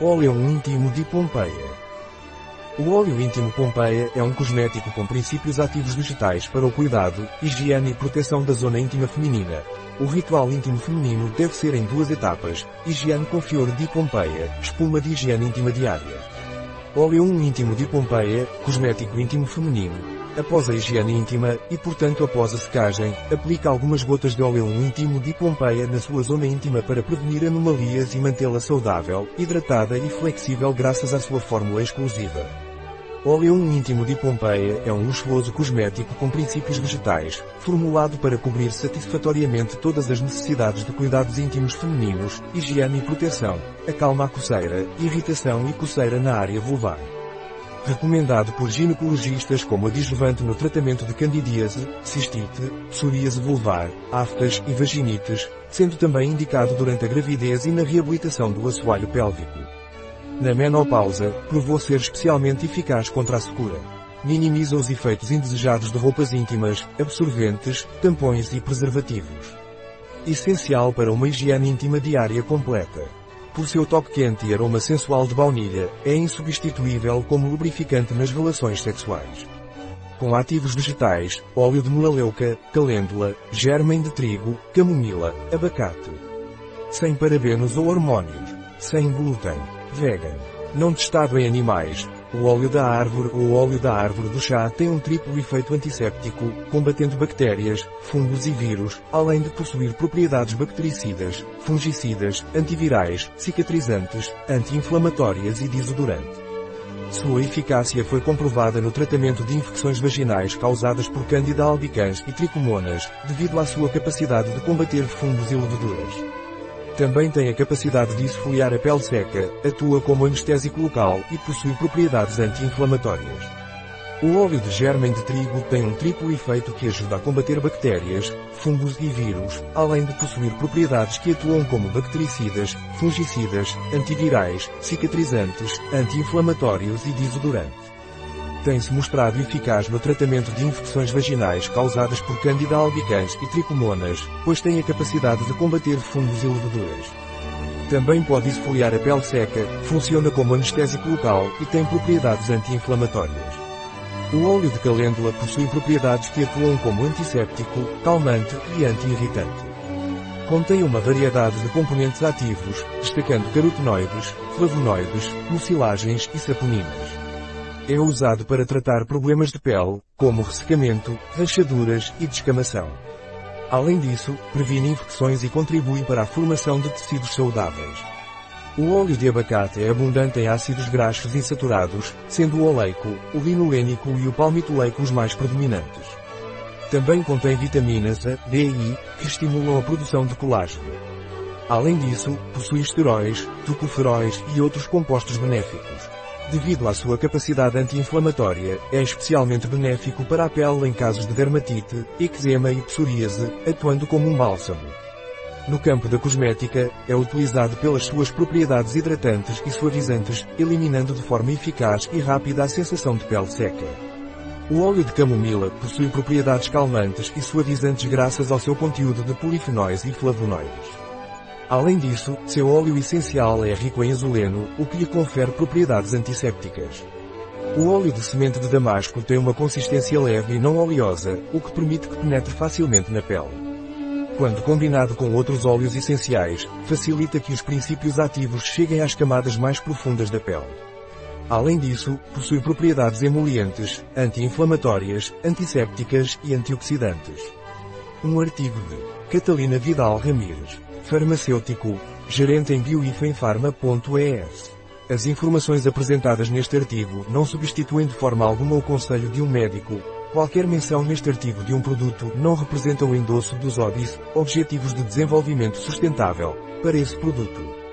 Óleo íntimo de Pompeia. O óleo íntimo Pompeia é um cosmético com princípios ativos vegetais para o cuidado, higiene e proteção da zona íntima feminina. O ritual íntimo feminino deve ser em duas etapas, higiene com fior de Pompeia, espuma de higiene íntima diária. Óleo íntimo de Pompeia, cosmético íntimo feminino, Após a higiene íntima, e portanto após a secagem, aplique algumas gotas de óleo íntimo de Pompeia na sua zona íntima para prevenir anomalias e mantê-la saudável, hidratada e flexível graças à sua fórmula exclusiva. Óleo íntimo de Pompeia é um luxuoso cosmético com princípios vegetais, formulado para cobrir satisfatoriamente todas as necessidades de cuidados íntimos femininos, higiene e proteção, acalma a coceira, irritação e coceira na área vulvar recomendado por ginecologistas como adjuvante no tratamento de candidíase, cistite, psoríase vulvar, aftas e vaginites, sendo também indicado durante a gravidez e na reabilitação do assoalho pélvico. Na menopausa, provou ser especialmente eficaz contra a secura. Minimiza os efeitos indesejados de roupas íntimas, absorventes, tampões e preservativos. Essencial para uma higiene íntima diária completa. Por seu toque quente e aroma sensual de baunilha, é insubstituível como lubrificante nas relações sexuais. Com ativos vegetais, óleo de melaleuca, calêndula, germem de trigo, camomila, abacate. Sem parabenos ou hormônios. Sem glúten. Vegan. Não testado em animais, o óleo da árvore ou óleo da árvore do chá tem um triplo efeito antisséptico, combatendo bactérias, fungos e vírus, além de possuir propriedades bactericidas, fungicidas, antivirais, cicatrizantes, anti-inflamatórias e desodorante. Sua eficácia foi comprovada no tratamento de infecções vaginais causadas por Candida albicans e tricomonas, devido à sua capacidade de combater fungos e leveduras. Também tem a capacidade de esfoliar a pele seca, atua como anestésico local e possui propriedades anti-inflamatórias. O óleo de germem de trigo tem um triplo efeito que ajuda a combater bactérias, fungos e vírus, além de possuir propriedades que atuam como bactericidas, fungicidas, antivirais, cicatrizantes, anti-inflamatórios e desodorantes tem-se mostrado eficaz no tratamento de infecções vaginais causadas por Candida albicans e tricomonas, pois tem a capacidade de combater fungos e leveduras. Também pode esfoliar a pele seca, funciona como anestésico local e tem propriedades anti-inflamatórias. O óleo de calêndula possui propriedades que atuam como antisséptico, calmante e anti-irritante. Contém uma variedade de componentes ativos, destacando carotenoides, flavonoides, mucilagens e saponinas. É usado para tratar problemas de pele, como ressecamento, rachaduras e descamação. Além disso, previne infecções e contribui para a formação de tecidos saudáveis. O óleo de abacate é abundante em ácidos graxos insaturados, sendo o oleico, o linolênico e o palmitoleico os mais predominantes. Também contém vitaminas A, D e I, que estimulam a produção de colágeno. Além disso, possui esteróis, tocoferóis e outros compostos benéficos. Devido à sua capacidade anti-inflamatória, é especialmente benéfico para a pele em casos de dermatite, eczema e psoríase, atuando como um bálsamo. No campo da cosmética, é utilizado pelas suas propriedades hidratantes e suavizantes, eliminando de forma eficaz e rápida a sensação de pele seca. O óleo de camomila possui propriedades calmantes e suavizantes graças ao seu conteúdo de polifenóis e flavonoides. Além disso, seu óleo essencial é rico em azuleno, o que lhe confere propriedades antissépticas. O óleo de semente de damasco tem uma consistência leve e não oleosa, o que permite que penetre facilmente na pele. Quando combinado com outros óleos essenciais, facilita que os princípios ativos cheguem às camadas mais profundas da pele. Além disso, possui propriedades emolientes, anti-inflamatórias, antissépticas e antioxidantes. Um artigo de Catalina Vidal Ramírez farmacêutico, gerente em bioifenfarma.es. As informações apresentadas neste artigo não substituem de forma alguma o conselho de um médico. Qualquer menção neste artigo de um produto não representa o endosso dos ODIs, Objetivos de Desenvolvimento Sustentável, para esse produto.